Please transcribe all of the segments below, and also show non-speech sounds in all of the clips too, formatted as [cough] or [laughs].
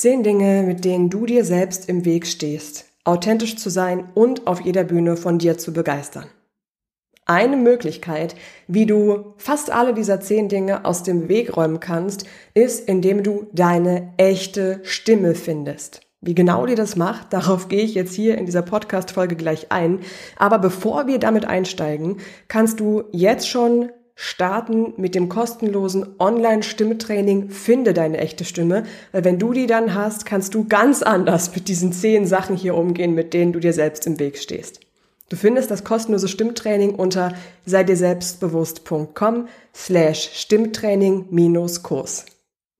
Zehn Dinge, mit denen du dir selbst im Weg stehst, authentisch zu sein und auf jeder Bühne von dir zu begeistern. Eine Möglichkeit, wie du fast alle dieser zehn Dinge aus dem Weg räumen kannst, ist, indem du deine echte Stimme findest. Wie genau die das macht, [laughs] darauf gehe ich jetzt hier in dieser Podcast-Folge gleich ein. Aber bevor wir damit einsteigen, kannst du jetzt schon starten mit dem kostenlosen Online-Stimmetraining Finde deine echte Stimme. Weil wenn du die dann hast, kannst du ganz anders mit diesen zehn Sachen hier umgehen, mit denen du dir selbst im Weg stehst. Du findest das kostenlose Stimmtraining unter sei dir selbstbewusst.com slash Stimmtraining minus Kurs.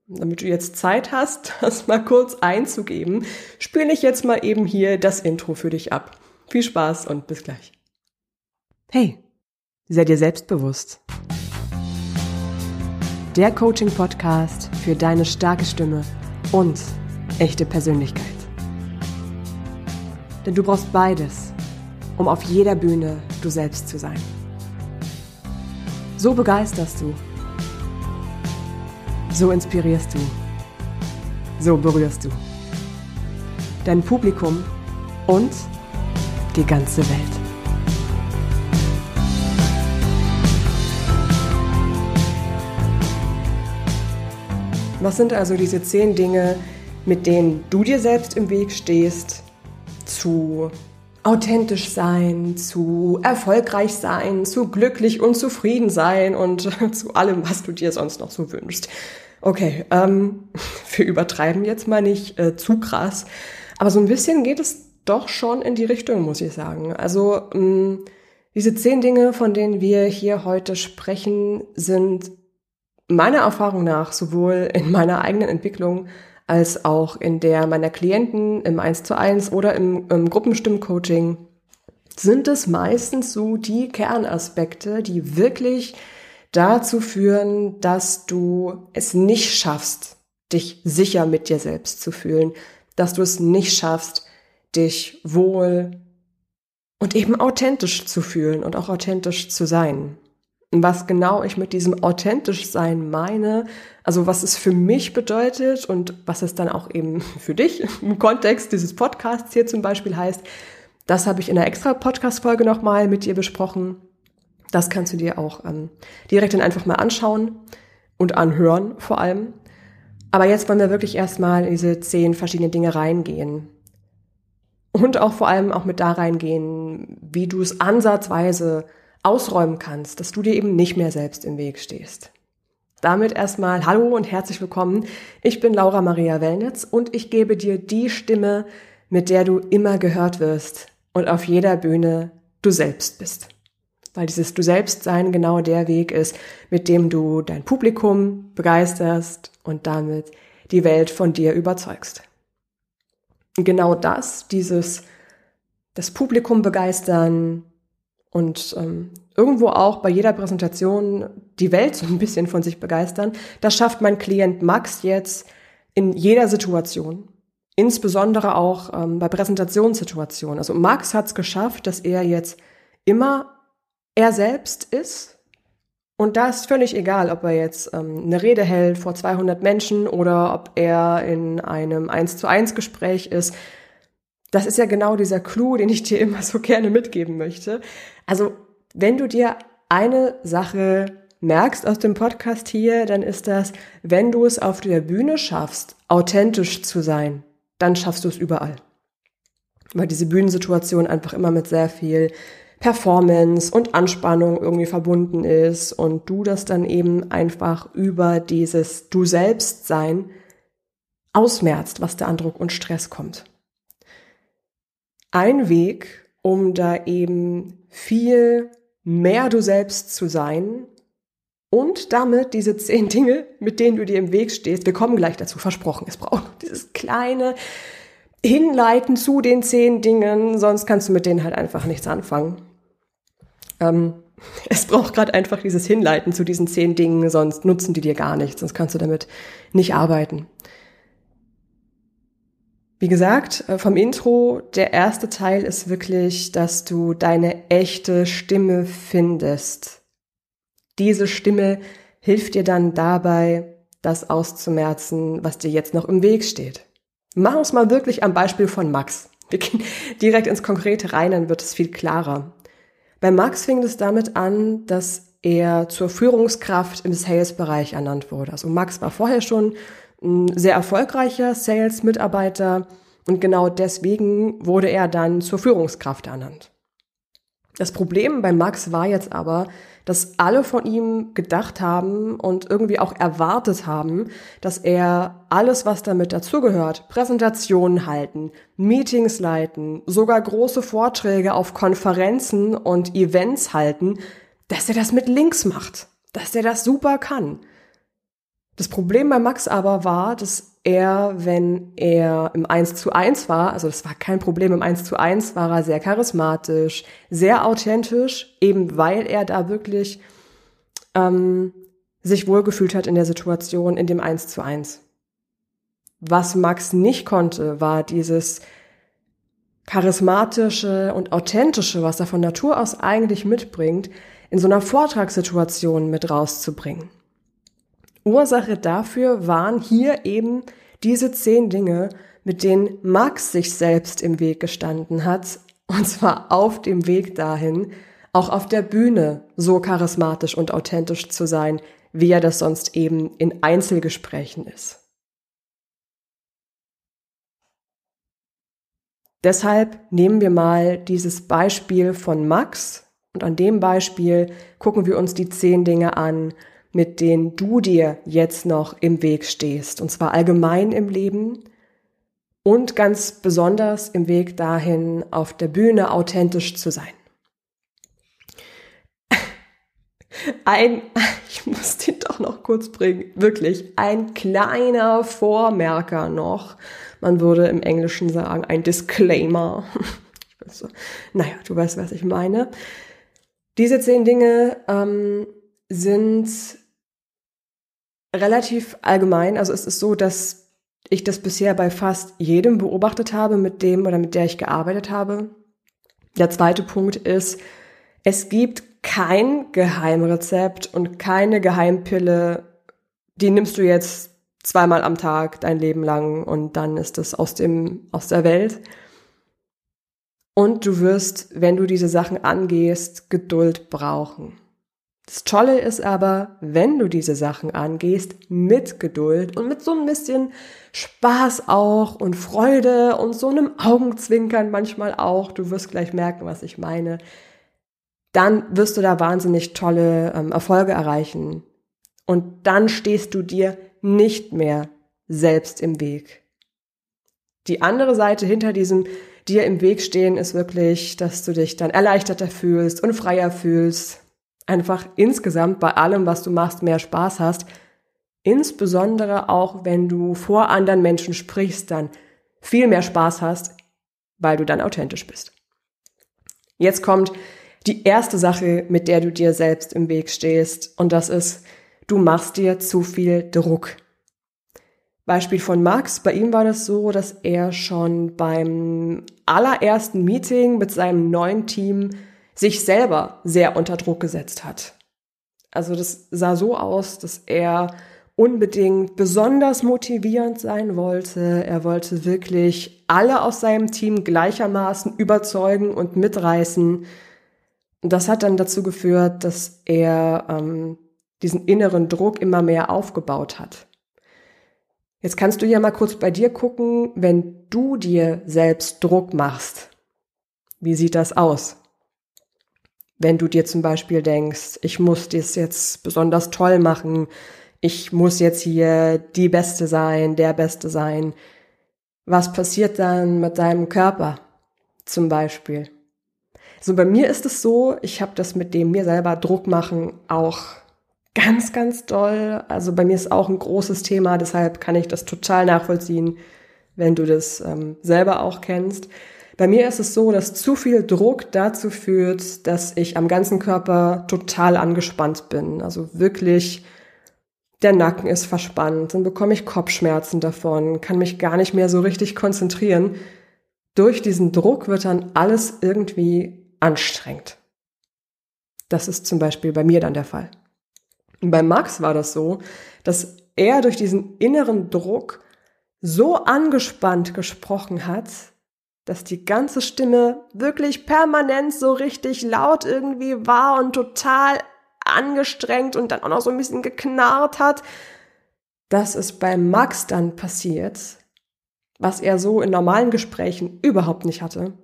Damit du jetzt Zeit hast, [laughs] das mal kurz einzugeben, spiele ich jetzt mal eben hier das Intro für dich ab. Viel Spaß und bis gleich. Hey, sei dir selbstbewusst. Der Coaching-Podcast für deine starke Stimme und echte Persönlichkeit. Denn du brauchst beides, um auf jeder Bühne du selbst zu sein. So begeisterst du so inspirierst du. So berührst du. Dein Publikum und die ganze Welt. Was sind also diese zehn Dinge, mit denen du dir selbst im Weg stehst, zu authentisch sein, zu erfolgreich sein, zu glücklich und zufrieden sein und [laughs] zu allem, was du dir sonst noch so wünschst. Okay, ähm, [laughs] wir übertreiben jetzt mal nicht äh, zu krass, aber so ein bisschen geht es doch schon in die Richtung, muss ich sagen. Also mh, mm, diese zehn Dinge, von denen wir hier heute sprechen, sind meiner Erfahrung nach sowohl in meiner eigenen Entwicklung als auch in der meiner Klienten im 1 zu 1 oder im, im Gruppenstimmcoaching sind es meistens so die Kernaspekte, die wirklich dazu führen, dass du es nicht schaffst, dich sicher mit dir selbst zu fühlen, dass du es nicht schaffst, dich wohl und eben authentisch zu fühlen und auch authentisch zu sein was genau ich mit diesem authentisch sein meine, also was es für mich bedeutet und was es dann auch eben [laughs] für dich im Kontext dieses Podcasts hier zum Beispiel heißt, das habe ich in einer extra Podcast-Folge nochmal mit dir besprochen. Das kannst du dir auch ähm, direkt dann einfach mal anschauen und anhören vor allem. Aber jetzt wollen wir wirklich erstmal in diese zehn verschiedenen Dinge reingehen. Und auch vor allem auch mit da reingehen, wie du es ansatzweise ausräumen kannst, dass du dir eben nicht mehr selbst im Weg stehst. Damit erstmal Hallo und herzlich willkommen. Ich bin Laura Maria Wellnitz und ich gebe dir die Stimme, mit der du immer gehört wirst und auf jeder Bühne du selbst bist. Weil dieses Du selbst sein genau der Weg ist, mit dem du dein Publikum begeisterst und damit die Welt von dir überzeugst. Genau das, dieses das Publikum begeistern, und ähm, irgendwo auch bei jeder Präsentation die Welt so ein bisschen von sich begeistern. Das schafft mein Klient Max jetzt in jeder Situation. Insbesondere auch ähm, bei Präsentationssituationen. Also Max hat es geschafft, dass er jetzt immer er selbst ist. Und da ist völlig egal, ob er jetzt ähm, eine Rede hält vor 200 Menschen oder ob er in einem 1 zu 1 Gespräch ist das ist ja genau dieser Clou, den ich dir immer so gerne mitgeben möchte. Also, wenn du dir eine Sache merkst aus dem Podcast hier, dann ist das, wenn du es auf der Bühne schaffst, authentisch zu sein, dann schaffst du es überall. Weil diese Bühnensituation einfach immer mit sehr viel Performance und Anspannung irgendwie verbunden ist und du das dann eben einfach über dieses Du selbst sein ausmerzt, was da an Druck und Stress kommt ein Weg, um da eben viel mehr du selbst zu sein und damit diese zehn Dinge, mit denen du dir im Weg stehst, wir kommen gleich dazu, versprochen, es braucht dieses kleine Hinleiten zu den zehn Dingen, sonst kannst du mit denen halt einfach nichts anfangen. Ähm, [laughs] es braucht gerade einfach dieses Hinleiten zu diesen zehn Dingen, sonst nutzen die dir gar nichts, sonst kannst du damit nicht arbeiten. Wie gesagt, äh, vom Intro, der erste Teil ist wirklich, dass du deine echte Stimme findest. Diese Stimme hilft dir dann dabei, das auszumerzen, was dir jetzt noch im Weg steht. Machen wir es mal wirklich am Beispiel von Max. Wir gehen [laughs] direkt ins Konkrete rein, dann wird es viel klarer. Bei Max fing es damit an, dass er zur Führungskraft im Sales-Bereich ernannt wurde. Also Max war vorher schon ein sehr erfolgreicher Sales-Mitarbeiter und genau deswegen wurde er dann zur Führungskraft ernannt. Das Problem bei Max war jetzt aber, dass alle von ihm gedacht haben und irgendwie auch erwartet haben, dass er alles, was damit dazugehört, Präsentationen halten, Meetings leiten, sogar große Vorträge auf Konferenzen und Events halten, dass er das mit Links macht, dass er das super kann. Das Problem bei Max aber war, dass er, wenn er im 1 zu 1 war, also das war kein Problem, im 1 zu 1 war er sehr charismatisch, sehr authentisch, eben weil er da wirklich ähm, sich wohlgefühlt hat in der Situation, in dem 1 zu 1. Was Max nicht konnte, war dieses charismatische und authentische, was er von Natur aus eigentlich mitbringt, in so einer Vortragssituation mit rauszubringen. Ursache dafür waren hier eben diese zehn Dinge, mit denen Max sich selbst im Weg gestanden hat, und zwar auf dem Weg dahin, auch auf der Bühne so charismatisch und authentisch zu sein, wie er das sonst eben in Einzelgesprächen ist. Deshalb nehmen wir mal dieses Beispiel von Max und an dem Beispiel gucken wir uns die zehn Dinge an, mit denen du dir jetzt noch im Weg stehst. Und zwar allgemein im Leben und ganz besonders im Weg dahin, auf der Bühne authentisch zu sein. [laughs] Ein, [laughs] ich muss den doch noch kurz bringen, wirklich, ein kleiner Vormerker noch. Man würde im Englischen sagen, ein Disclaimer. [laughs] So, naja, du weißt, was ich meine. Diese zehn Dinge ähm, sind relativ allgemein. Also es ist so, dass ich das bisher bei fast jedem beobachtet habe, mit dem oder mit der ich gearbeitet habe. Der zweite Punkt ist, es gibt kein Geheimrezept und keine Geheimpille, die nimmst du jetzt zweimal am Tag dein Leben lang und dann ist es aus dem, aus der Welt. Und du wirst, wenn du diese Sachen angehst, Geduld brauchen. Das Tolle ist aber, wenn du diese Sachen angehst, mit Geduld und mit so ein bisschen Spaß auch und Freude und so einem Augenzwinkern manchmal auch, du wirst gleich merken, was ich meine, dann wirst du da wahnsinnig tolle ähm, Erfolge erreichen. Und dann stehst du dir nicht mehr selbst im Weg. Die andere Seite hinter diesem dir im Weg stehen ist wirklich, dass du dich dann erleichterter fühlst und freier fühlst, einfach insgesamt bei allem, was du machst, mehr Spaß hast. Insbesondere auch, wenn du vor anderen Menschen sprichst, dann viel mehr Spaß hast, weil du dann authentisch bist. Jetzt kommt die erste Sache, mit der du dir selbst im Weg stehst, und das ist, du machst dir zu viel Druck. Beispiel von Max, bei ihm war das so, dass er schon beim allerersten Meeting mit seinem neuen Team sich selber sehr unter Druck gesetzt hat. Also das sah so aus, dass er unbedingt besonders motivierend sein wollte. Er wollte wirklich alle aus seinem Team gleichermaßen überzeugen und mitreißen. Und das hat dann dazu geführt, dass er ähm, diesen inneren Druck immer mehr aufgebaut hat. Jetzt kannst du ja mal kurz bei dir gucken, wenn du dir selbst Druck machst. Wie sieht das aus? Wenn du dir zum Beispiel denkst, ich muss das jetzt besonders toll machen, ich muss jetzt hier die Beste sein, der Beste sein. Was passiert dann mit deinem Körper zum Beispiel? So bei mir ist es so, ich habe das mit dem mir selber Druck machen auch ganz, ganz doll. Also bei mir ist auch ein großes Thema, deshalb kann ich das total nachvollziehen, wenn du das ähm, selber auch kennst. Bei mir ist es so, dass zu viel Druck dazu führt, dass ich am ganzen Körper total angespannt bin. Also wirklich, der Nacken ist verspannt, dann bekomme ich Kopfschmerzen davon, kann mich gar nicht mehr so richtig konzentrieren. Durch diesen Druck wird dann alles irgendwie anstrengend. Das ist zum Beispiel bei mir dann der Fall. Und bei Max war das so, dass er durch diesen inneren Druck so angespannt gesprochen hat, dass die ganze Stimme wirklich permanent so richtig laut irgendwie war und total angestrengt und dann auch noch so ein bisschen geknarrt hat, dass es bei Max dann passiert, was er so in normalen Gesprächen überhaupt nicht hatte.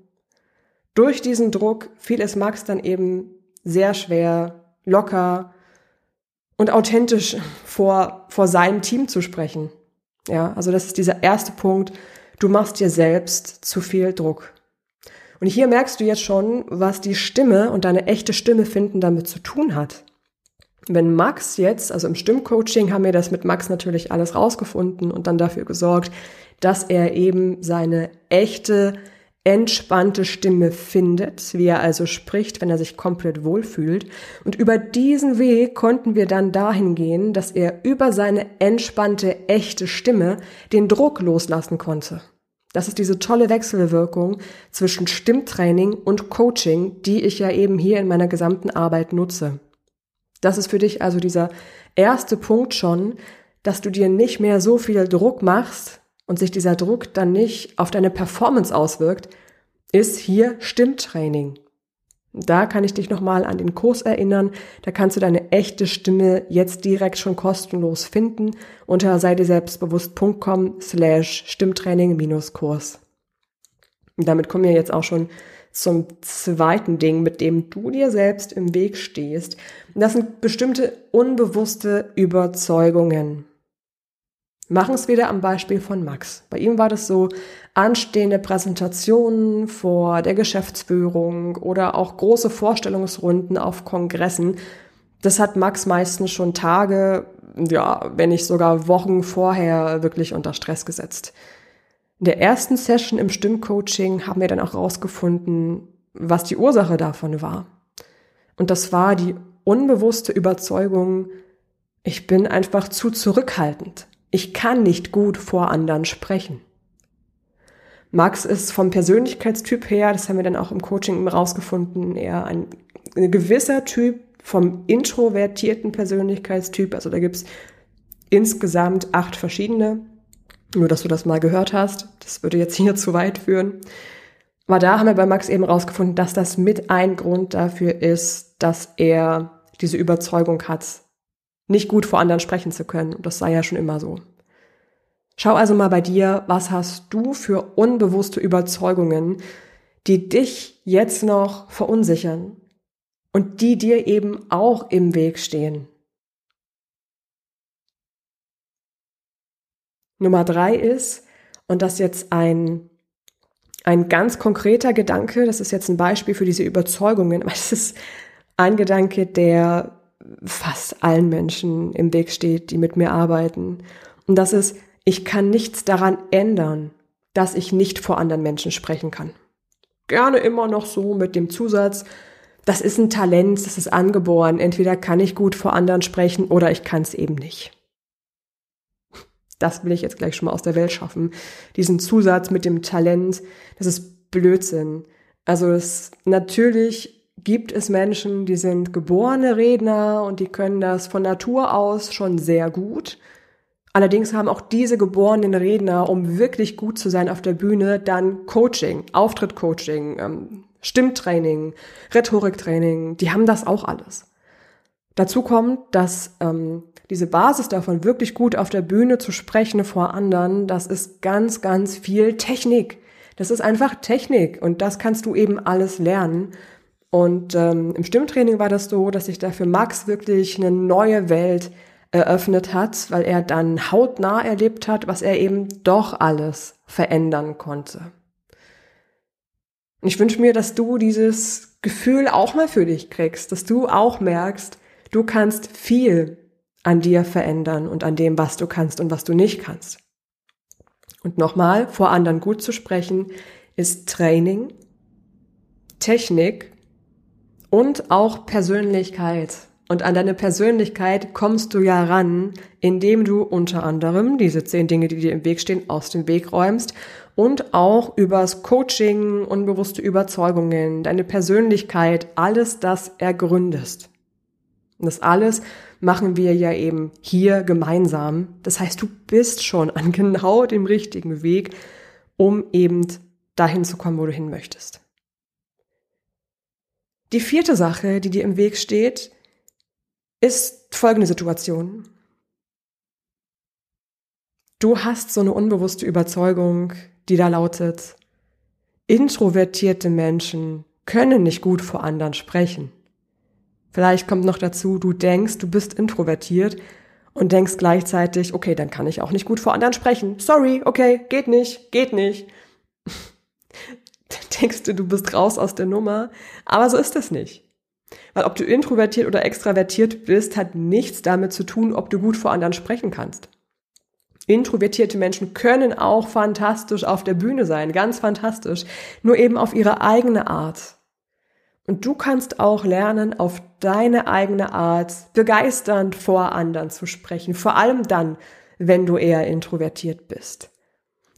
Durch diesen Druck fiel es Max dann eben sehr schwer, locker und authentisch vor, vor seinem Team zu sprechen. Ja, also das ist dieser erste Punkt. Du machst dir selbst zu viel Druck. Und hier merkst du jetzt schon, was die Stimme und deine echte Stimme finden damit zu tun hat. Wenn Max jetzt, also im Stimmcoaching haben wir das mit Max natürlich alles rausgefunden und dann dafür gesorgt, dass er eben seine echte, entspannte Stimme findet, wie er also spricht, wenn er sich komplett wohlfühlt. Und über diesen Weg konnten wir dann dahin gehen, dass er über seine entspannte, echte Stimme den Druck loslassen konnte. Das ist diese tolle Wechselwirkung zwischen Stimmtraining und Coaching, die ich ja eben hier in meiner gesamten Arbeit nutze. Das ist für dich also dieser erste Punkt schon, dass du dir nicht mehr so viel Druck machst und sich dieser Druck dann nicht auf deine Performance auswirkt, ist hier Stimmtraining. Da kann ich dich nochmal an den Kurs erinnern. Da kannst du deine echte Stimme jetzt direkt schon kostenlos finden unter seideselbstbewusst.com slash Stimmtraining-Kurs. Damit kommen wir jetzt auch schon zum zweiten Ding, mit dem du dir selbst im Weg stehst. Das sind bestimmte unbewusste Überzeugungen. Machen es wieder am Beispiel von Max. Bei ihm war das so, anstehende Präsentationen vor der Geschäftsführung oder auch große Vorstellungsrunden auf Kongressen. Das hat Max meistens schon Tage, ja, wenn nicht sogar Wochen vorher wirklich unter Stress gesetzt. In der ersten Session im Stimmcoaching haben wir dann auch rausgefunden, was die Ursache davon war. Und das war die unbewusste Überzeugung, ich bin einfach zu zurückhaltend. Ich kann nicht gut vor anderen sprechen. Max ist vom Persönlichkeitstyp her, das haben wir dann auch im Coaching rausgefunden, eher ein, ein gewisser Typ vom introvertierten Persönlichkeitstyp. Also da gibt's insgesamt acht verschiedene. Nur, dass du das mal gehört hast. Das würde jetzt hier [laughs] zu weit führen. Aber da haben wir bei Max eben rausgefunden, dass das mit ein Grund dafür ist, dass er diese Überzeugung hat, nicht gut vor anderen sprechen zu können. Und das sei ja schon immer so. Schau also mal bei dir, was hast du für unbewusste Überzeugungen, die dich jetzt noch verunsichern und die dir eben auch im Weg stehen. Nummer drei ist, und das jetzt ein, ein ganz konkreter Gedanke, das ist jetzt ein Beispiel für diese Überzeugungen, [laughs] aber es ist ein Gedanke, der fast allen Menschen im Weg steht, die mit mir arbeiten. Und das ist, ich kann nichts daran ändern, dass ich nicht vor anderen Menschen sprechen kann. Gerne immer noch so mit dem Zusatz, das ist ein Talent, das ist angeboren. Entweder kann ich gut vor anderen sprechen oder ich kann es eben nicht. Das will ich jetzt gleich schon mal aus der Welt schaffen. Diesen Zusatz mit dem Talent, das ist Blödsinn. Also es, natürlich gibt es Menschen, die sind geborene Redner und die können das von Natur aus schon sehr gut. Allerdings haben auch diese geborenen Redner, um wirklich gut zu sein auf der Bühne, dann Coaching, Auftrittcoaching, ähm, Stimmtraining, Rhetoriktraining, die haben das auch alles. Dazu kommt, dass ähm, diese Basis davon, wirklich gut auf der Bühne zu sprechen vor anderen, das ist ganz, ganz viel Technik. Das ist einfach Technik und das kannst du eben alles lernen. Und ähm, im Stimmtraining war das so, dass sich da für Max wirklich eine neue Welt eröffnet hat, weil er dann hautnah erlebt hat, was er eben doch alles verändern konnte. Und ich wünsche mir, dass du dieses Gefühl auch mal für dich kriegst, dass du auch merkst, du kannst viel an dir verändern und an dem, was du kannst und was du nicht kannst. Und nochmal, vor anderen gut zu sprechen, ist Training, Technik und auch Persönlichkeit. Und an deine Persönlichkeit kommst du ja ran, indem du unter anderem diese zehn Dinge, die dir im Weg stehen, aus dem Weg räumst und auch übers Coaching, unbewusste Überzeugungen, deine Persönlichkeit, alles das ergründest. Und das alles machen wir ja eben hier gemeinsam. Das heißt, du bist schon an [laughs] genau dem richtigen Weg, um eben dahin zu kommen, wo du hin möchtest. Die vierte Sache, die dir im Weg steht, ist folgende Situation. Du hast so eine unbewusste Überzeugung, die da lautet, introvertierte Menschen können nicht gut vor anderen sprechen. Vielleicht kommt noch dazu, du denkst, du bist introvertiert und denkst gleichzeitig, okay, dann kann ich auch nicht gut vor anderen sprechen. Sorry, okay, geht nicht, geht nicht. [laughs] denkst du, du bist raus aus der Nummer, aber so ist es nicht. Weil ob du introvertiert oder extravertiert bist, hat nichts damit zu tun, ob du gut vor anderen sprechen kannst. Introvertierte Menschen können auch fantastisch auf der Bühne sein, ganz fantastisch, nur eben auf ihre eigene Art. Und du kannst auch lernen, auf deine eigene Art begeisternd vor anderen zu sprechen, vor allem dann, wenn du eher introvertiert bist.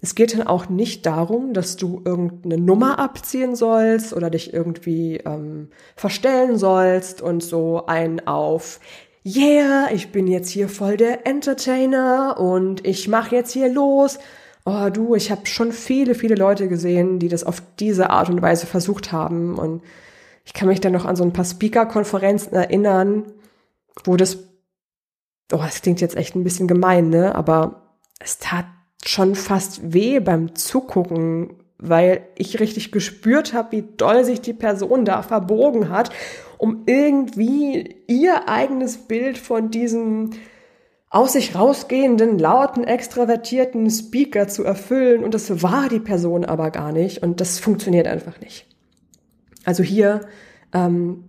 Es geht dann auch nicht darum, dass du irgendeine Nummer abziehen sollst oder dich irgendwie ähm, verstellen sollst und so ein auf Yeah, ich bin jetzt hier voll der Entertainer und ich mache jetzt hier los. Oh du, ich habe schon viele, viele Leute gesehen, die das auf diese Art und Weise versucht haben und ich kann mich dann noch an so ein paar Speaker-Konferenzen erinnern, wo das, oh, das klingt jetzt echt ein bisschen gemein, ne, aber es tat schon fast weh beim Zugucken, weil ich richtig gespürt habe, wie doll sich die Person da verbogen hat, um irgendwie ihr eigenes Bild von diesem aus sich rausgehenden, lauten, extravertierten Speaker zu erfüllen. Und das war die Person aber gar nicht. Und das funktioniert einfach nicht. Also hier, ähm,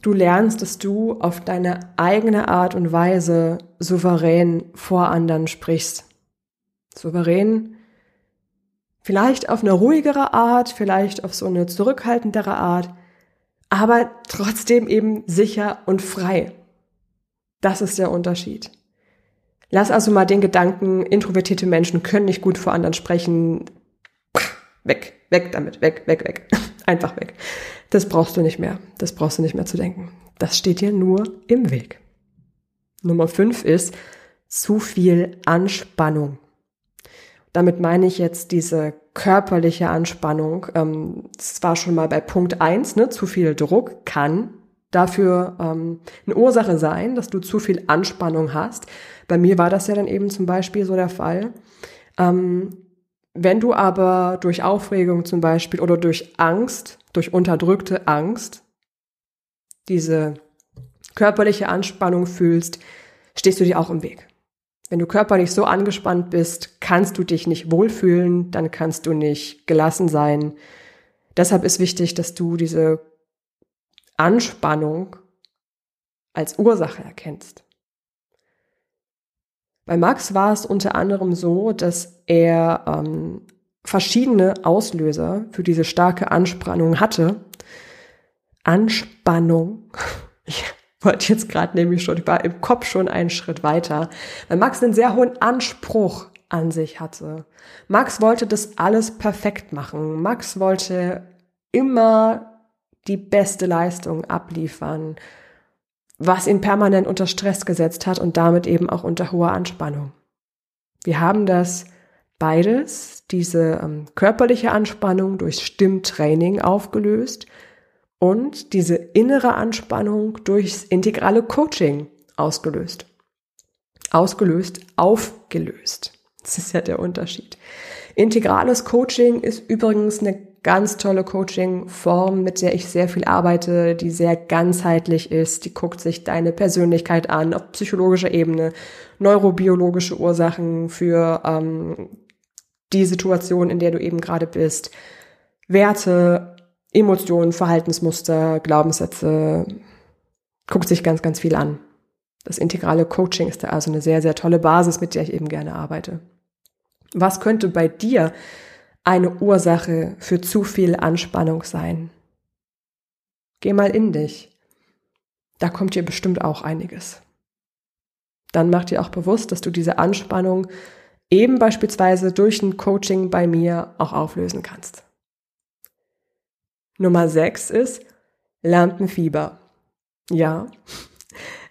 du lernst, dass du auf deine eigene Art und Weise souverän vor anderen sprichst souverän, vielleicht auf eine ruhigere Art, vielleicht auf so eine zurückhaltendere Art, aber trotzdem eben sicher und frei. Das ist der Unterschied. Lass also mal den Gedanken, introvertierte Menschen können nicht gut vor anderen sprechen. Weg, weg damit, weg, weg, weg. [laughs] Einfach weg. Das brauchst du nicht mehr. Das brauchst du nicht mehr zu denken. Das steht dir nur im Weg. Nummer fünf ist zu viel Anspannung. Damit meine ich jetzt diese körperliche Anspannung. Ähm, das war schon mal bei Punkt eins. ne? zu viel Druck kann dafür ähm, eine Ursache sein, dass du zu viel Anspannung hast. Bei mir war das ja dann eben zum Beispiel so der Fall. Ähm, wenn du aber durch Aufregung zum Beispiel oder durch Angst, durch unterdrückte Angst, diese körperliche Anspannung fühlst, stehst du dir auch im Weg. Wenn du körperlich so angespannt bist, kannst du dich nicht wohlfühlen, dann kannst du nicht gelassen sein. Deshalb ist wichtig, dass du diese Anspannung als Ursache erkennst. Bei Max war es unter anderem so, dass er ähm, verschiedene Auslöser für diese starke Anspannung hatte. Anspannung. [laughs] wollte jetzt gerade nämlich schon, ich war im Kopf schon einen Schritt weiter, weil Max einen sehr hohen Anspruch an sich hatte. Max wollte das alles perfekt machen. Max wollte immer die beste Leistung abliefern, was ihn permanent unter Stress gesetzt hat und damit eben auch unter hoher Anspannung. Wir haben das beides, diese ähm, körperliche Anspannung durch Stimmtraining aufgelöst und diese innere Anspannung durchs integrale Coaching ausgelöst. Ausgelöst, aufgelöst. Das ist ja der Unterschied. Integrales Coaching ist übrigens eine ganz tolle Coaching-Form, mit der ich sehr viel arbeite, die sehr ganzheitlich ist. Die guckt sich deine Persönlichkeit an, auf psychologischer Ebene, neurobiologische Ursachen für ähm, die Situation, in der du eben gerade bist, Werte, Emotionen, Verhaltensmuster, Glaubenssätze, guckt sich ganz, ganz viel an. Das integrale Coaching ist da also eine sehr, sehr tolle Basis, mit der ich eben gerne arbeite. Was könnte bei dir eine Ursache für zu viel Anspannung sein? Geh mal in dich. Da kommt dir bestimmt auch einiges. Dann mach dir auch bewusst, dass du diese Anspannung eben beispielsweise durch ein Coaching bei mir auch auflösen kannst. Nummer 6 ist Lampenfieber. Ja,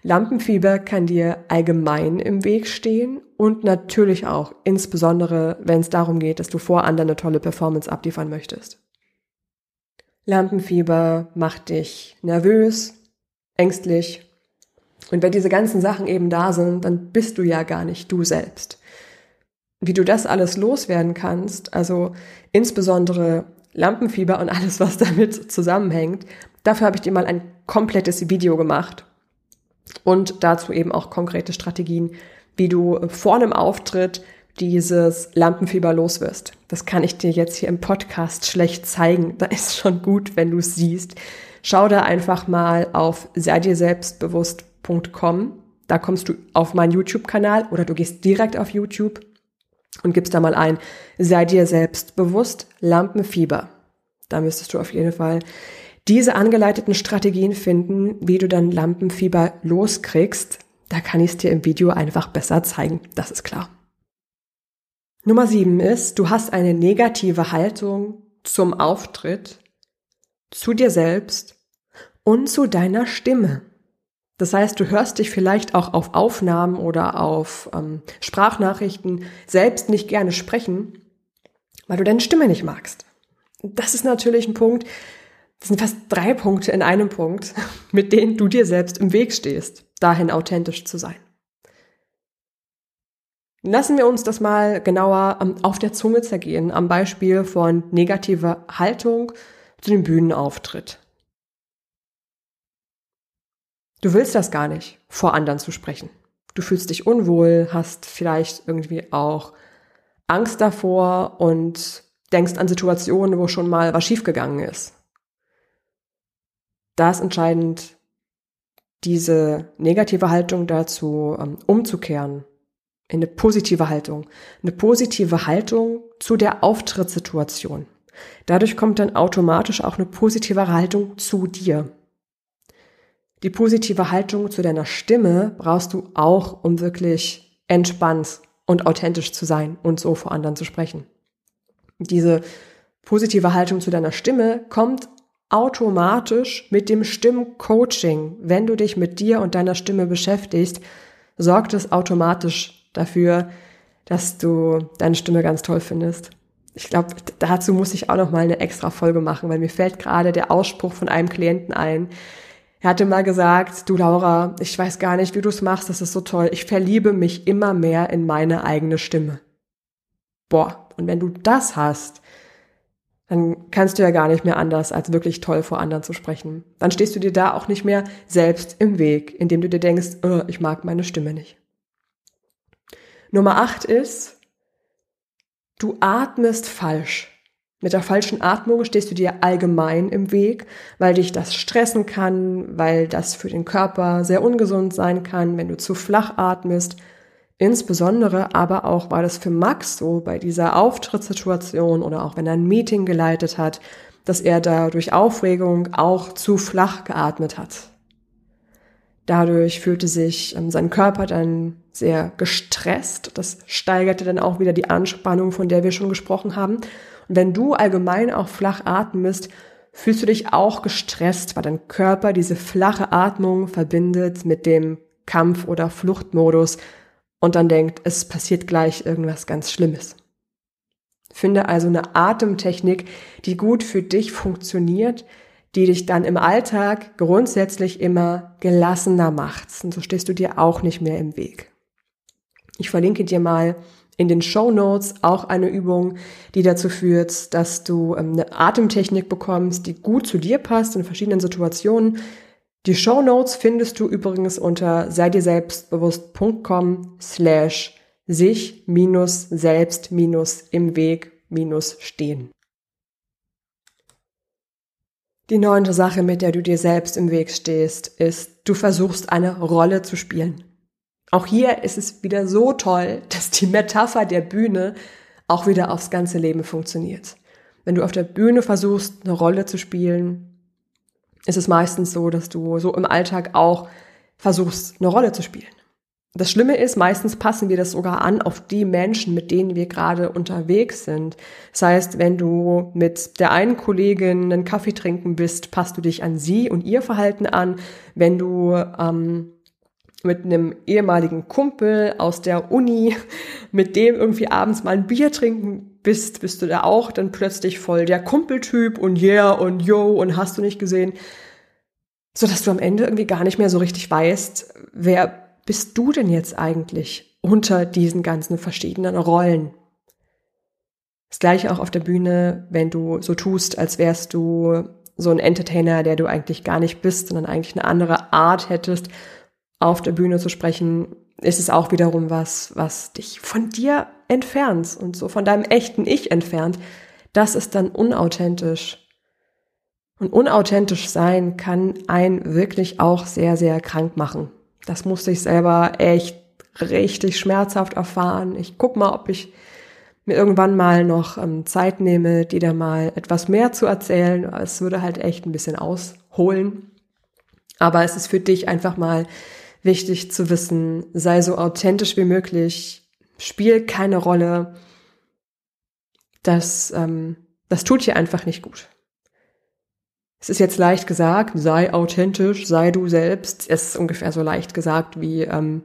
Lampenfieber kann dir allgemein im Weg stehen und natürlich auch insbesondere, wenn es darum geht, dass du vor anderen eine tolle Performance abliefern möchtest. Lampenfieber macht dich nervös, ängstlich. Und wenn diese ganzen Sachen eben da sind, dann bist du ja gar nicht du selbst. Wie du das alles loswerden kannst, also insbesondere Lampenfieber und alles, was damit zusammenhängt, dafür habe ich dir mal ein komplettes Video gemacht und dazu eben auch konkrete Strategien, wie du vor einem Auftritt dieses Lampenfieber los wirst. Das kann ich dir jetzt hier im Podcast schlecht zeigen. Da ist schon gut, wenn du es siehst. Schau da einfach mal auf sei dir selbstbewusst.com. Da kommst du auf meinen YouTube-Kanal oder du gehst direkt auf YouTube und gibst da mal ein, sei dir selbstbewusst Lampenfieber. Da müsstest du auf jeden Fall diese angeleiteten Strategien finden, wie du dann Lampenfieber loskriegst. Da kann ich es dir im Video einfach besser zeigen, das ist klar. Nummer sieben ist, du hast eine negative Haltung zum Auftritt, zu dir selbst und zu deiner Stimme. Das heißt, du hörst dich vielleicht auch auf Aufnahmen oder auf ähm, Sprachnachrichten selbst nicht gerne sprechen, weil du deine Stimme nicht magst. Das ist natürlich ein Punkt, das sind fast drei Punkte in einem Punkt, [laughs] mit denen du dir selbst im Weg stehst, dahin authentisch zu sein. Lassen wir uns das mal genauer ähm, auf der Zunge zergehen, am Beispiel von negativer Haltung zu dem Bühnenauftritt. Du willst das gar nicht, vor anderen zu sprechen. Du fühlst dich unwohl, hast vielleicht irgendwie auch Angst davor und denkst an Situationen, wo schon mal was schiefgegangen ist. Da ist entscheidend, diese negative Haltung dazu um, umzukehren in eine positive Haltung. Eine positive Haltung zu der Auftrittssituation. Dadurch kommt dann automatisch auch eine positive Haltung zu dir. Die positive Haltung zu deiner Stimme brauchst du auch, um wirklich entspannt und authentisch zu sein und so vor anderen zu sprechen. Diese positive Haltung zu deiner Stimme kommt automatisch mit dem Stimmcoaching. Wenn du dich mit dir und deiner Stimme beschäftigst, sorgt es automatisch dafür, dass du deine Stimme ganz toll findest. Ich glaube, dazu muss ich auch noch mal eine extra Folge machen, weil mir fällt gerade der Ausspruch von einem Klienten ein, er hatte mal gesagt, du Laura, ich weiß gar nicht, wie du es machst, das ist so toll. Ich verliebe mich immer mehr in meine eigene Stimme. Boah, und wenn du das hast, dann kannst du ja gar nicht mehr anders, als wirklich toll vor anderen zu sprechen. Dann stehst du dir da auch nicht mehr selbst im Weg, indem du dir denkst, oh, ich mag meine Stimme nicht. Nummer acht ist, du atmest falsch. Mit der falschen Atmung stehst du dir allgemein im Weg, weil dich das stressen kann, weil das für den Körper sehr ungesund sein kann, wenn du zu flach atmest. Insbesondere aber auch war das für Max so bei dieser Auftrittssituation oder auch wenn er ein Meeting geleitet hat, dass er da durch Aufregung auch zu flach geatmet hat. Dadurch fühlte sich ähm, sein Körper dann sehr gestresst. Das steigerte dann auch wieder die Anspannung, von der wir schon gesprochen haben. Und wenn du allgemein auch flach atmest, fühlst du dich auch gestresst, weil dein Körper diese flache Atmung verbindet mit dem Kampf- oder Fluchtmodus und dann denkt, es passiert gleich irgendwas ganz Schlimmes. Finde also eine Atemtechnik, die gut für dich funktioniert, die dich dann im Alltag grundsätzlich immer gelassener macht. Und so stehst du dir auch nicht mehr im Weg. Ich verlinke dir mal in den Show Notes auch eine Übung, die dazu führt, dass du ähm, eine Atemtechnik bekommst, die gut zu dir passt in verschiedenen Situationen. Die Show Notes findest du übrigens unter sei dir selbstbewusst.com slash sich minus selbst minus im Weg minus stehen. Die neunte Sache, mit der du dir selbst im Weg stehst, ist, du versuchst eine Rolle zu spielen. Auch hier ist es wieder so toll, [laughs] dass die Metapher der Bühne auch wieder aufs ganze Leben funktioniert. Wenn du auf der Bühne versuchst, eine Rolle zu spielen, ist es meistens so, dass du so im Alltag auch versuchst, eine Rolle zu spielen. Das Schlimme ist, meistens passen wir das sogar an auf die Menschen, mit denen wir gerade unterwegs sind. Das heißt, wenn du mit der einen Kollegin einen Kaffee trinken bist, passt du dich an sie und ihr Verhalten an. Wenn du ähm, mit einem ehemaligen Kumpel aus der Uni, [laughs] mit dem irgendwie abends mal ein Bier trinken bist, bist du da auch dann plötzlich voll der Kumpeltyp und yeah und yo und hast du nicht gesehen, so dass du am Ende irgendwie gar nicht mehr so richtig weißt, wer bist du denn jetzt eigentlich unter diesen ganzen verschiedenen Rollen? Das gleiche auch auf der Bühne, wenn du so tust, als wärst du so ein Entertainer, der du eigentlich gar nicht bist, sondern eigentlich eine andere Art hättest, auf der Bühne zu sprechen, ist es auch wiederum was, was dich von dir entfernt und so von deinem echten Ich entfernt. Das ist dann unauthentisch. Und unauthentisch sein kann einen wirklich auch sehr, sehr krank machen. Das musste ich selber echt richtig schmerzhaft erfahren. Ich guck mal, ob ich mir irgendwann mal noch ähm, Zeit nehme, dir da mal etwas mehr zu erzählen. Es würde halt echt ein bisschen ausholen. Aber es ist für dich einfach mal wichtig zu wissen, sei so authentisch wie möglich, spiel keine Rolle. Das, ähm, das tut dir einfach nicht gut. Es ist jetzt leicht gesagt, sei authentisch, sei du selbst. Es ist ungefähr so leicht gesagt wie, ähm,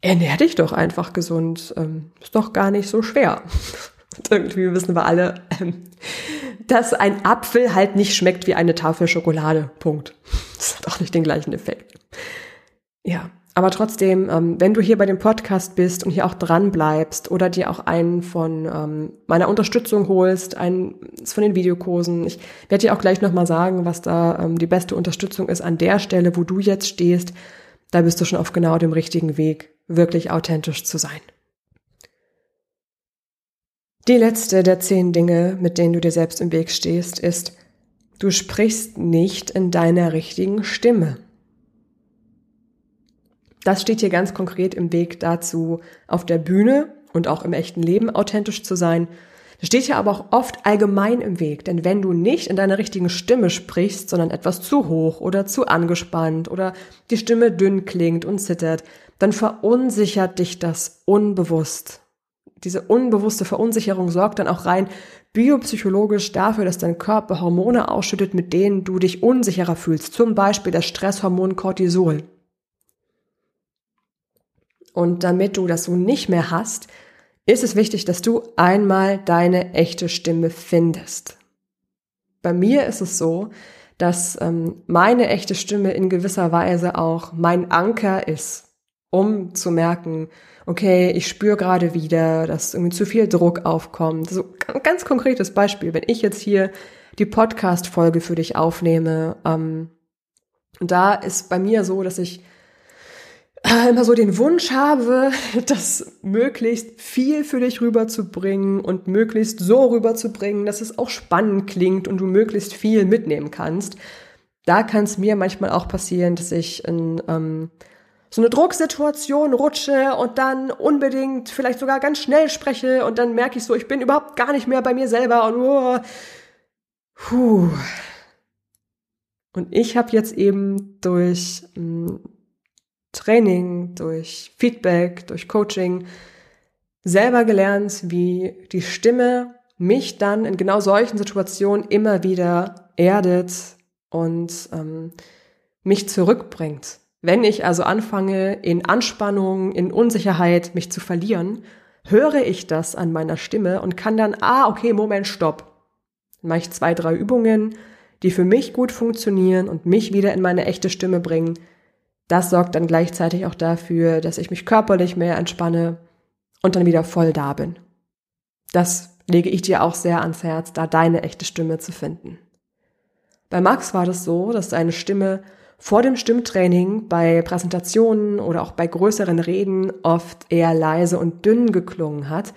ernähr dich doch einfach gesund. Ähm, ist doch gar nicht so schwer. [laughs] Irgendwie wissen wir alle, ähm, dass ein Apfel halt nicht schmeckt wie eine Tafel Schokolade. Punkt. Das hat auch nicht den gleichen Effekt. Ja, aber trotzdem, ähm, wenn du hier bei dem Podcast bist und hier auch dran bleibst oder dir auch einen von ähm, meiner Unterstützung holst, einen von den Videokursen, ich werde dir auch gleich nochmal sagen, was da ähm, die beste Unterstützung ist an der Stelle, wo du jetzt stehst, da bist du schon auf genau dem richtigen Weg wirklich authentisch zu sein. Die letzte der zehn Dinge, mit denen du dir selbst im Weg stehst, ist, du sprichst nicht in deiner richtigen Stimme. Das steht hier ganz konkret im Weg dazu, auf der Bühne und auch im echten Leben authentisch zu sein. Das steht hier aber auch oft allgemein im Weg, denn wenn du nicht in deiner richtigen Stimme sprichst, sondern etwas zu hoch oder zu angespannt oder die Stimme dünn klingt und zittert, dann verunsichert dich das unbewusst. Diese unbewusste Verunsicherung sorgt dann auch rein biopsychologisch dafür, dass dein Körper Hormone ausschüttet, mit denen du dich unsicherer fühlst. Zum Beispiel das Stresshormon Cortisol. Und damit du das so nicht mehr hast, ist es wichtig, dass du einmal deine echte Stimme findest. Bei mir ist es so, dass ähm, meine echte Stimme in gewisser Weise auch mein Anker ist um zu merken, okay, ich spüre gerade wieder, dass irgendwie zu viel Druck aufkommt. So ein ganz konkretes Beispiel, wenn ich jetzt hier die Podcast-Folge für dich aufnehme, ähm, da ist bei mir so, dass ich immer so den Wunsch habe, [laughs] das möglichst viel für dich rüberzubringen und möglichst so rüberzubringen, dass es auch spannend klingt und du möglichst viel mitnehmen kannst. Da kann es mir manchmal auch passieren, dass ich in ähm, so eine Drucksituation rutsche und dann unbedingt vielleicht sogar ganz schnell spreche und dann merke ich so, ich bin überhaupt gar nicht mehr bei mir selber und oh, puh. Und ich habe jetzt eben durch ähm, Training, durch Feedback, durch Coaching selber gelernt, wie die Stimme mich dann in genau solchen Situationen immer wieder erdet und ähm, mich zurückbringt wenn ich also anfange, in Anspannung, in Unsicherheit mich zu verlieren, höre ich das an meiner Stimme und kann dann, ah, okay, Moment, stopp. Dann mache ich zwei, drei Übungen, die für mich gut funktionieren und mich wieder in meine echte Stimme bringen. Das sorgt dann gleichzeitig auch dafür, dass ich mich körperlich mehr entspanne und dann wieder voll da bin. Das lege ich dir auch sehr ans Herz, da deine echte Stimme zu finden. Bei Max war das so, dass seine Stimme vor dem Stimmtraining bei Präsentationen oder auch bei größeren Reden oft eher leise und dünn geklungen hat.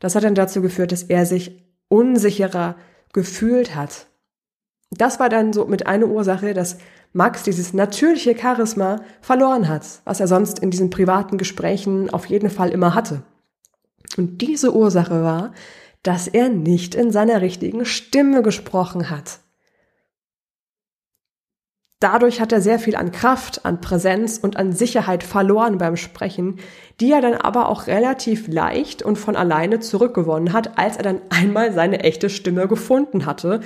Das hat dann dazu geführt, dass er sich unsicherer gefühlt hat. Das war dann so mit einer Ursache, dass Max dieses natürliche Charisma verloren hat, was er sonst in diesen privaten Gesprächen auf jeden Fall immer hatte. Und diese Ursache war, dass er nicht in seiner richtigen Stimme gesprochen hat. Dadurch hat er sehr viel an Kraft, an Präsenz und an Sicherheit verloren beim Sprechen, die er dann aber auch relativ leicht und von alleine zurückgewonnen hat, als er dann einmal seine echte Stimme gefunden hatte.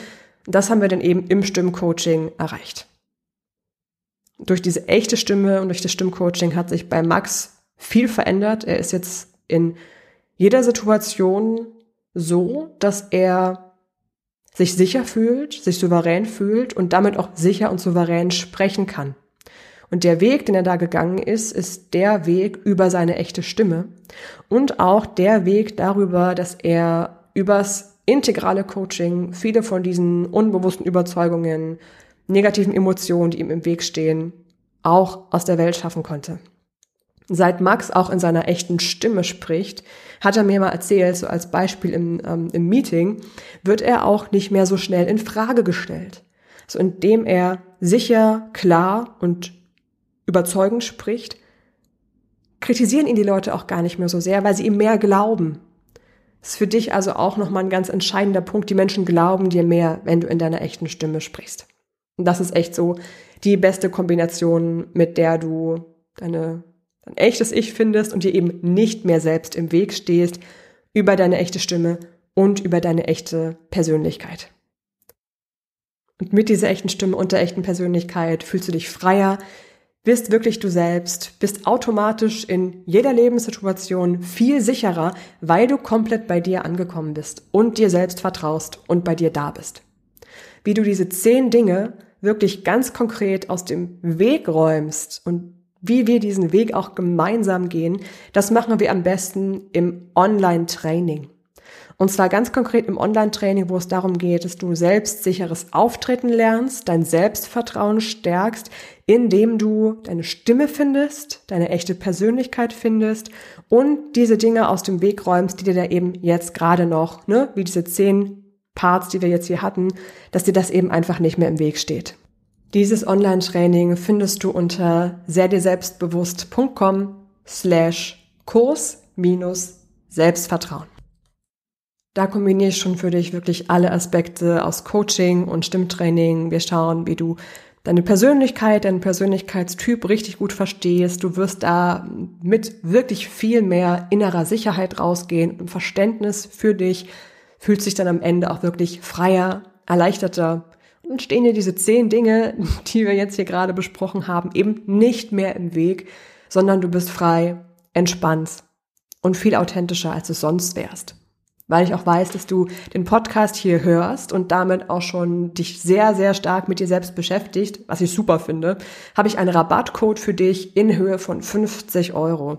Das haben wir dann eben im Stimmcoaching erreicht. durch diese echte Stimme und durch das Stimmcoaching hat sich bei Max viel verändert. Er ist jetzt in jeder Situation so, dass er sich sicher fühlt, sich souverän fühlt und damit auch sicher und souverän sprechen kann. Und der Weg, den er da gegangen ist, ist der Weg über seine echte Stimme und auch der Weg darüber, dass er übers integrale Coaching viele von diesen unbewussten Überzeugungen, negativen Emotionen, die ihm im Weg stehen, auch aus der Welt schaffen konnte. Seit Max auch in seiner echten Stimme spricht, hat er mir mal erzählt, so als Beispiel im, ähm, im Meeting, wird er auch nicht mehr so schnell in Frage gestellt. So indem er sicher, klar und überzeugend spricht, kritisieren ihn die Leute auch gar nicht mehr so sehr, weil sie ihm mehr glauben. Ist für dich also auch nochmal ein ganz entscheidender Punkt. Die Menschen glauben dir mehr, wenn du in deiner echten Stimme sprichst. Und das ist echt so die beste Kombination, mit der du deine, dein echtes Ich findest und dir eben nicht mehr selbst im Weg stehst über deine echte Stimme und über deine echte Persönlichkeit. Und mit dieser echten Stimme und der echten Persönlichkeit fühlst du dich freier, bist wirklich du selbst, bist automatisch in jeder Lebenssituation viel sicherer, weil du komplett bei dir angekommen bist und dir selbst vertraust und bei dir da bist. Wie du diese zehn Dinge wirklich ganz konkret aus dem Weg räumst und wie wir diesen Weg auch gemeinsam gehen, das machen wir am besten im Online-Training. Und zwar ganz konkret im Online-Training, wo es darum geht, dass du selbstsicheres Auftreten lernst, dein Selbstvertrauen stärkst, indem du deine Stimme findest, deine echte Persönlichkeit findest und diese Dinge aus dem Weg räumst, die dir da eben jetzt gerade noch, ne, wie diese zehn Parts, die wir jetzt hier hatten, dass dir das eben einfach nicht mehr im Weg steht. Dieses Online-Training findest du unter sehrdirselbstbewusst.com slash Kurs minus Selbstvertrauen. Da kombiniere ich schon für dich wirklich alle Aspekte aus Coaching und Stimmtraining. Wir schauen, wie du deine Persönlichkeit, deinen Persönlichkeitstyp richtig gut verstehst. Du wirst da mit wirklich viel mehr innerer Sicherheit rausgehen und Verständnis für dich, fühlt sich dann am Ende auch wirklich freier, erleichterter und stehen dir diese zehn Dinge, [laughs] die wir jetzt hier gerade besprochen haben, eben nicht mehr im Weg, sondern du bist frei, entspannt und viel authentischer, als du sonst wärst weil ich auch weiß, dass du den Podcast hier hörst und damit auch schon dich sehr, sehr stark mit dir selbst beschäftigt, was ich super finde, habe ich einen Rabattcode für dich in Höhe von 50 Euro.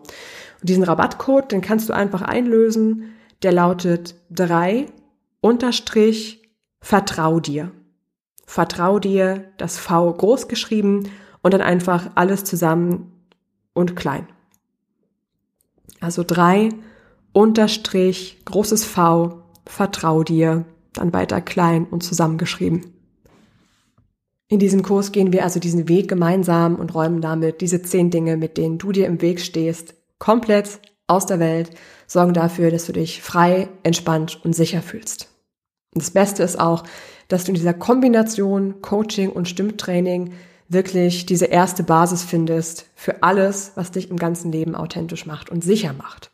Und diesen Rabattcode, den kannst du einfach einlösen. Der lautet 3 unterstrich vertrau dir. Vertrau dir, das V groß geschrieben und dann einfach alles zusammen und klein. Also 3 Unterstrich, großes V, vertrau dir, dann weiter klein und zusammengeschrieben. In diesem Kurs gehen wir also diesen Weg gemeinsam und räumen damit diese zehn Dinge, mit denen du dir im Weg stehst, komplett aus der Welt, sorgen dafür, dass du dich frei, entspannt und sicher fühlst. Und das Beste ist auch, dass du in dieser Kombination Coaching und Stimmtraining wirklich diese erste Basis findest für alles, was dich im ganzen Leben authentisch macht und sicher macht.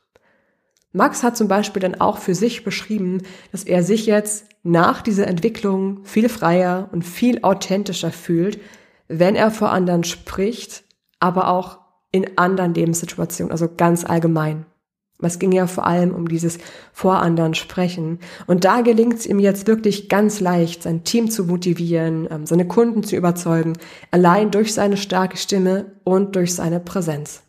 Max hat zum Beispiel dann auch für sich beschrieben, dass er sich jetzt nach dieser Entwicklung viel freier und viel authentischer fühlt, wenn er vor anderen spricht, aber auch in anderen Lebenssituationen, also ganz allgemein. Es ging ja vor allem um dieses vor anderen sprechen. Und da gelingt es ihm jetzt wirklich ganz leicht, sein Team zu motivieren, ähm, seine Kunden zu überzeugen, allein durch seine starke Stimme und durch seine Präsenz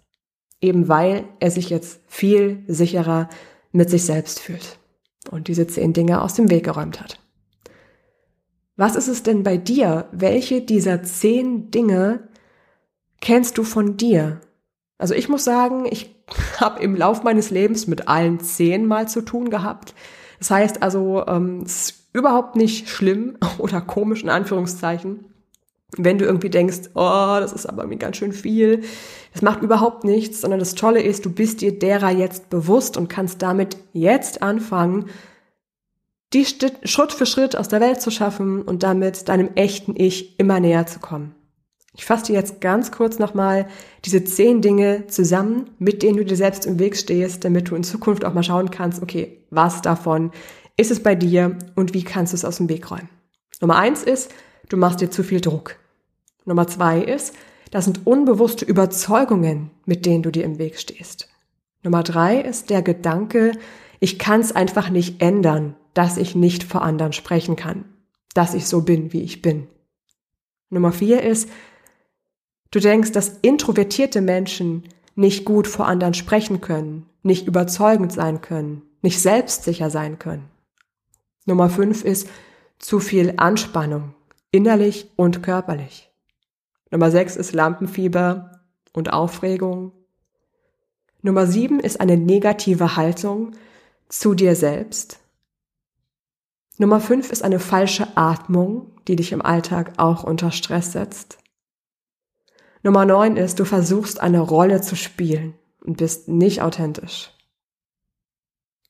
eben weil er sich jetzt viel sicherer mit sich selbst fühlt und diese zehn Dinge aus dem Weg geräumt hat. Was ist es denn bei dir? Welche dieser zehn Dinge kennst du von dir? Also ich muss sagen, ich [laughs] habe im Lauf meines Lebens mit allen zehn mal zu tun gehabt. Das heißt also, ähm, es ist überhaupt nicht schlimm [laughs] oder komisch in Anführungszeichen, wenn du irgendwie denkst, oh, das ist aber irgendwie ganz schön viel, das macht überhaupt nichts, sondern das Tolle ist, du bist dir derer jetzt bewusst und kannst damit jetzt anfangen, die Schritt für Schritt aus der Welt zu schaffen und damit deinem echten Ich immer näher zu kommen. Ich fasse dir jetzt ganz kurz nochmal diese zehn Dinge zusammen, mit denen du dir selbst im Weg stehst, damit du in Zukunft auch mal schauen kannst, okay, was davon ist es bei dir und wie kannst du es aus dem Weg räumen. Nummer eins ist, du machst dir zu viel Druck. Nummer zwei ist, Das sind unbewusste Überzeugungen, mit denen du dir im Weg stehst. Nummer drei ist der Gedanke, ich kann es einfach nicht ändern, dass ich nicht vor anderen sprechen kann, dass ich so bin, wie ich bin. Nummer vier ist, du denkst, dass introvertierte Menschen nicht gut vor anderen sprechen können, nicht überzeugend sein können, nicht selbstsicher sein können. Nummer fünf ist zu viel Anspannung, innerlich und körperlich. Nummer sechs ist Lampenfieber und Aufregung. Nummer sieben ist eine negative Haltung zu dir selbst. Nummer fünf ist eine falsche Atmung, die dich im Alltag auch unter Stress setzt. Nummer neun ist, du versuchst eine Rolle zu spielen und bist nicht authentisch.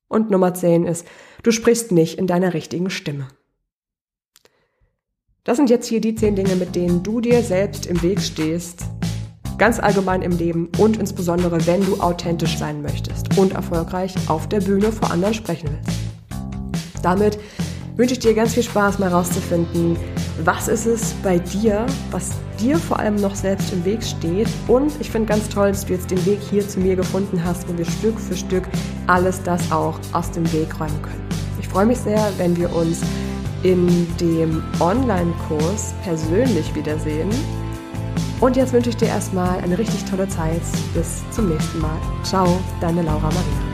Und Nummer zehn ist, du sprichst nicht in deiner richtigen Stimme. Das sind jetzt hier die zehn Dinge, mit denen du dir selbst im Weg stehst, ganz allgemein im Leben und insbesondere, wenn du authentisch sein möchtest und erfolgreich auf der Bühne vor anderen sprechen willst. Damit wünsche ich dir ganz viel Spaß, mal rauszufinden, was ist es bei dir, was dir vor allem noch selbst im Weg steht. Und ich finde ganz toll, dass du jetzt den Weg hier zu mir gefunden hast, wo wir Stück für Stück alles das auch aus dem Weg räumen können. Ich freue mich sehr, wenn wir uns in dem Online-Kurs persönlich wiedersehen. Und jetzt wünsche ich dir erstmal eine richtig tolle Zeit. Bis zum nächsten Mal. Ciao, deine Laura Maria.